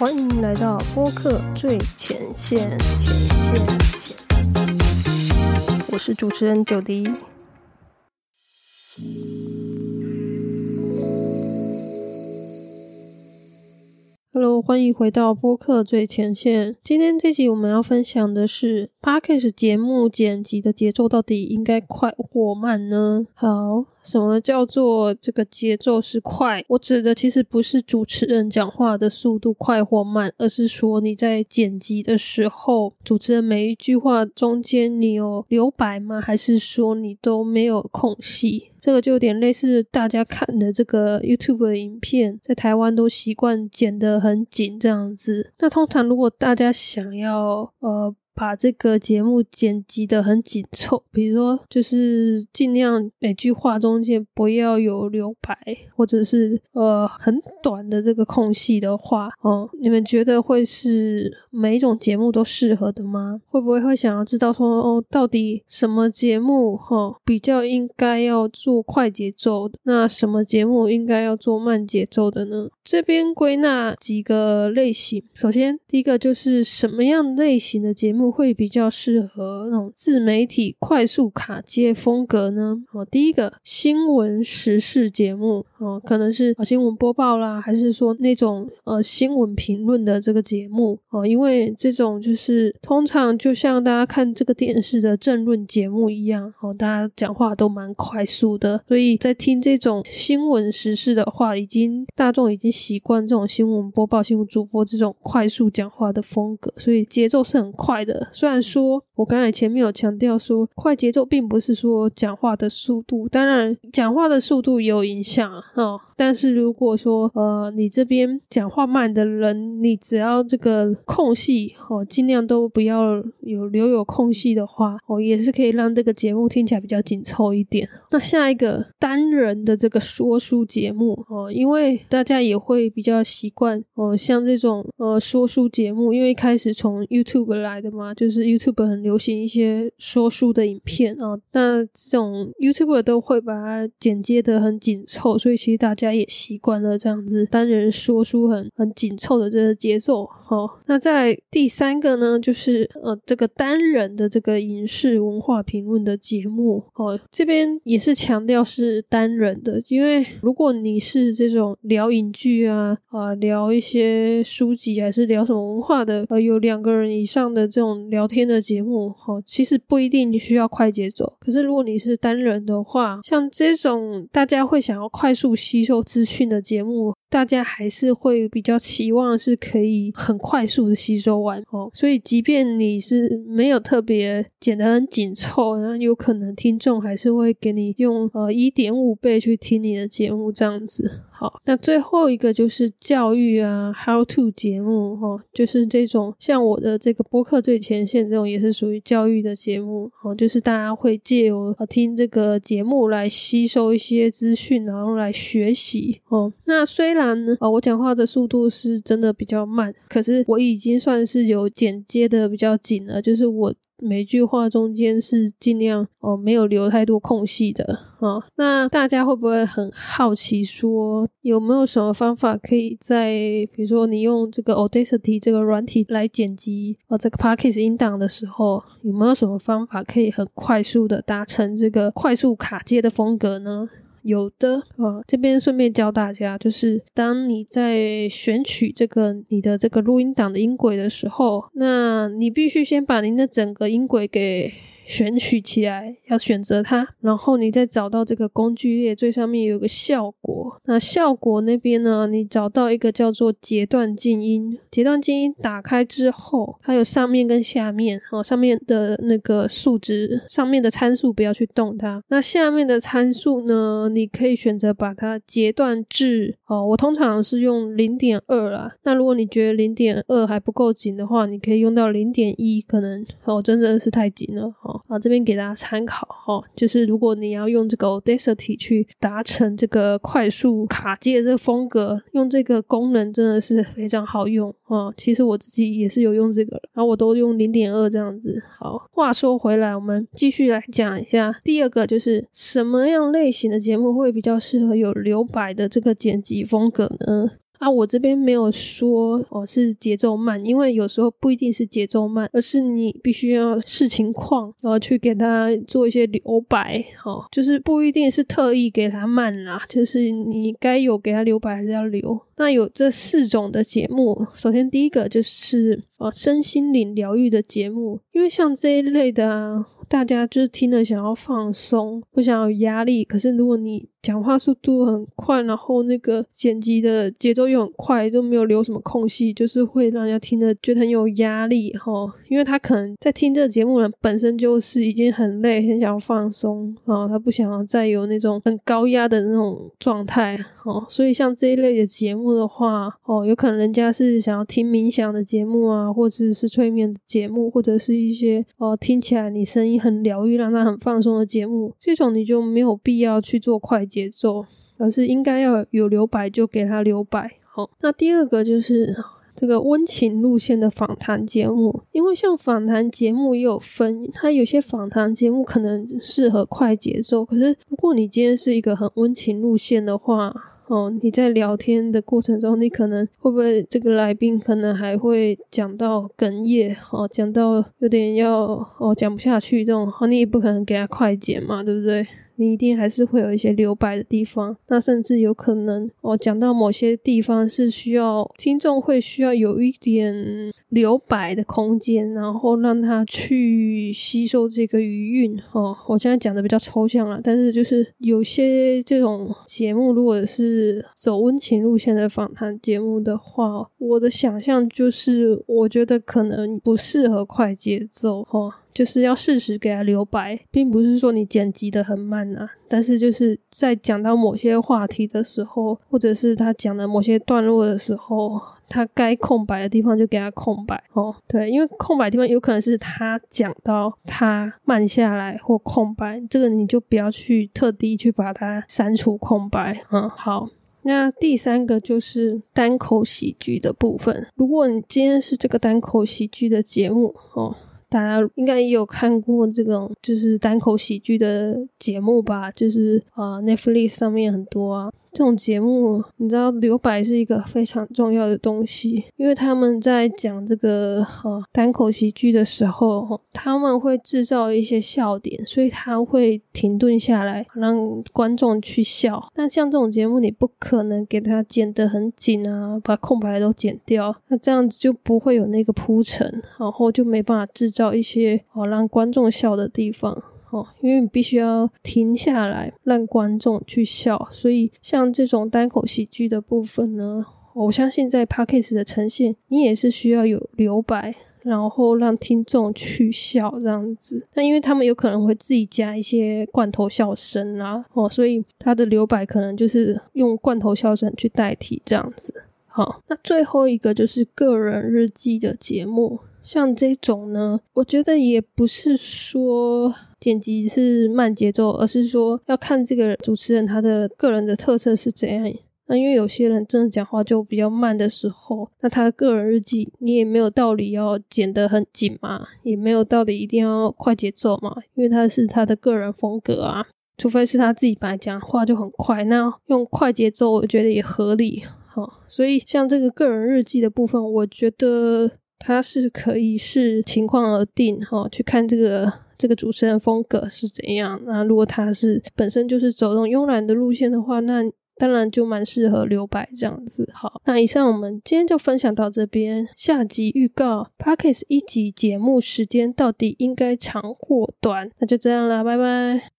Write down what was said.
欢迎来到播客最前线，前线，我是主持人九迪。Hello，欢迎回到播客最前线。今天这集我们要分享的是 Podcast 节目剪辑的节奏到底应该快或慢呢？好。什么叫做这个节奏是快？我指的其实不是主持人讲话的速度快或慢，而是说你在剪辑的时候，主持人每一句话中间你有留白吗？还是说你都没有空隙？这个就有点类似大家看的这个 YouTube 的影片，在台湾都习惯剪得很紧这样子。那通常如果大家想要呃。把这个节目剪辑的很紧凑，比如说就是尽量每句话中间不要有留白，或者是呃很短的这个空隙的话，哦，你们觉得会是每一种节目都适合的吗？会不会会想要知道说哦，到底什么节目哈比较应该要做快节奏的，那什么节目应该要做慢节奏的呢？这边归纳几个类型，首先第一个就是什么样类型的节目。会比较适合那种自媒体快速卡接风格呢？哦，第一个新闻时事节目哦，可能是新闻播报啦，还是说那种呃新闻评论的这个节目哦？因为这种就是通常就像大家看这个电视的政论节目一样哦，大家讲话都蛮快速的，所以在听这种新闻时事的话，已经大众已经习惯这种新闻播报、新闻主播这种快速讲话的风格，所以节奏是很快的。虽然说，我刚才前面有强调说，快节奏并不是说讲话的速度，当然讲话的速度也有影响哦。但是如果说，呃，你这边讲话慢的人，你只要这个空隙哦，尽量都不要有留有空隙的话，哦，也是可以让这个节目听起来比较紧凑一点。那下一个单人的这个说书节目哦，因为大家也会比较习惯哦，像这种呃说书节目，因为一开始从 YouTube 来的嘛，就是 YouTube 很流流行一些说书的影片啊，那这种 YouTuber 都会把它剪接的很紧凑，所以其实大家。也习惯了这样子单人说书很很紧凑的这个节奏，好，那再来第三个呢，就是呃这个单人的这个影视文化评论的节目，哦，这边也是强调是单人的，因为如果你是这种聊影剧啊啊聊一些书籍还是聊什么文化的，呃有两个人以上的这种聊天的节目，哦，其实不一定需要快节奏，可是如果你是单人的话，像这种大家会想要快速吸收。资讯的节目。大家还是会比较期望是可以很快速的吸收完哦，所以即便你是没有特别剪得很紧凑，然后有可能听众还是会给你用呃一点五倍去听你的节目这样子。好，那最后一个就是教育啊，How to 节目哈，就是这种像我的这个播客最前线这种也是属于教育的节目哦，就是大家会借由听这个节目来吸收一些资讯，然后来学习哦。那虽然然啊，我讲话的速度是真的比较慢，可是我已经算是有剪接的比较紧了，就是我每句话中间是尽量哦没有留太多空隙的啊。那大家会不会很好奇，说有没有什么方法可以在比如说你用这个 Audacity 这个软体来剪辑呃这个 Podcast 音档的时候，有没有什么方法可以很快速的达成这个快速卡接的风格呢？有的啊，这边顺便教大家，就是当你在选取这个你的这个录音档的音轨的时候，那你必须先把您的整个音轨给。选取起来要选择它，然后你再找到这个工具列最上面有个效果，那效果那边呢，你找到一个叫做截断静音，截断静音打开之后，它有上面跟下面，哦，上面的那个数值，上面的参数不要去动它，那下面的参数呢，你可以选择把它截断至，哦，我通常是用零点二啦，那如果你觉得零点二还不够紧的话，你可以用到零点一，可能哦真的是太紧了，啊，这边给大家参考哈，就是如果你要用这个 Audacity 去达成这个快速卡接的这个风格，用这个功能真的是非常好用啊。其实我自己也是有用这个，然后我都用零点二这样子。好，话说回来，我们继续来讲一下第二个，就是什么样类型的节目会比较适合有留白的这个剪辑风格呢？啊，我这边没有说哦是节奏慢，因为有时候不一定是节奏慢，而是你必须要视情况，然后去给他做一些留白，哦，就是不一定是特意给他慢啦，就是你该有给他留白还是要留。那有这四种的节目，首先第一个就是呃身心灵疗愈的节目，因为像这一类的啊。大家就是听了想要放松，不想有压力。可是如果你讲话速度很快，然后那个剪辑的节奏又很快，都没有留什么空隙，就是会让人家听着觉得很有压力哈。因为他可能在听这个节目的人本身就是已经很累，很想要放松啊，他不想要再有那种很高压的那种状态哦。所以像这一类的节目的话，哦，有可能人家是想要听冥想的节目啊，或者是催眠的节目，或者是一些哦听起来你声音很疗愈，让他很放松的节目，这种你就没有必要去做快。节奏，而是应该要有留白就给他留白。好，那第二个就是这个温情路线的访谈节目，因为像访谈节目也有分，它有些访谈节目可能适合快节奏，可是如果你今天是一个很温情路线的话，哦，你在聊天的过程中，你可能会不会这个来宾可能还会讲到哽咽，哦，讲到有点要哦讲不下去这种，你也不可能给他快剪嘛，对不对？你一定还是会有一些留白的地方，那甚至有可能哦，讲到某些地方是需要听众会需要有一点留白的空间，然后让他去吸收这个余韵哦。我现在讲的比较抽象了，但是就是有些这种节目，如果是走温情路线的访谈节目的话，我的想象就是，我觉得可能不适合快节奏哈。就是要适时给他留白，并不是说你剪辑的很慢啊，但是就是在讲到某些话题的时候，或者是他讲的某些段落的时候，他该空白的地方就给他空白哦。对，因为空白地方有可能是他讲到他慢下来或空白，这个你就不要去特地去把它删除空白。嗯，好，那第三个就是单口喜剧的部分。如果你今天是这个单口喜剧的节目哦。大家应该也有看过这种就是单口喜剧的节目吧，就是啊，Netflix 上面很多啊。这种节目，你知道留白是一个非常重要的东西，因为他们在讲这个呃单口喜剧的时候，他们会制造一些笑点，所以他会停顿下来，让观众去笑。但像这种节目，你不可能给他剪得很紧啊，把空白都剪掉，那这样子就不会有那个铺陈，然后就没办法制造一些哦让观众笑的地方。哦，因为你必须要停下来让观众去笑，所以像这种单口喜剧的部分呢，我相信在 p a c k a g e 的呈现，你也是需要有留白，然后让听众去笑这样子。那因为他们有可能会自己加一些罐头笑声啊，哦，所以他的留白可能就是用罐头笑声去代替这样子。好，那最后一个就是个人日记的节目。像这种呢，我觉得也不是说剪辑是慢节奏，而是说要看这个主持人他的个人的特色是怎样。那因为有些人真的讲话就比较慢的时候，那他的个人日记你也没有道理要剪得很紧嘛，也没有道理一定要快节奏嘛，因为他是他的个人风格啊。除非是他自己本来讲话就很快，那用快节奏我觉得也合理。好，所以像这个个人日记的部分，我觉得。它是可以视情况而定哈，去看这个这个主持人风格是怎样。那如果他是本身就是走那种慵懒的路线的话，那当然就蛮适合留白这样子。好，那以上我们今天就分享到这边。下集预告 p a c k e s 一集节目时间到底应该长或短？那就这样啦，拜拜。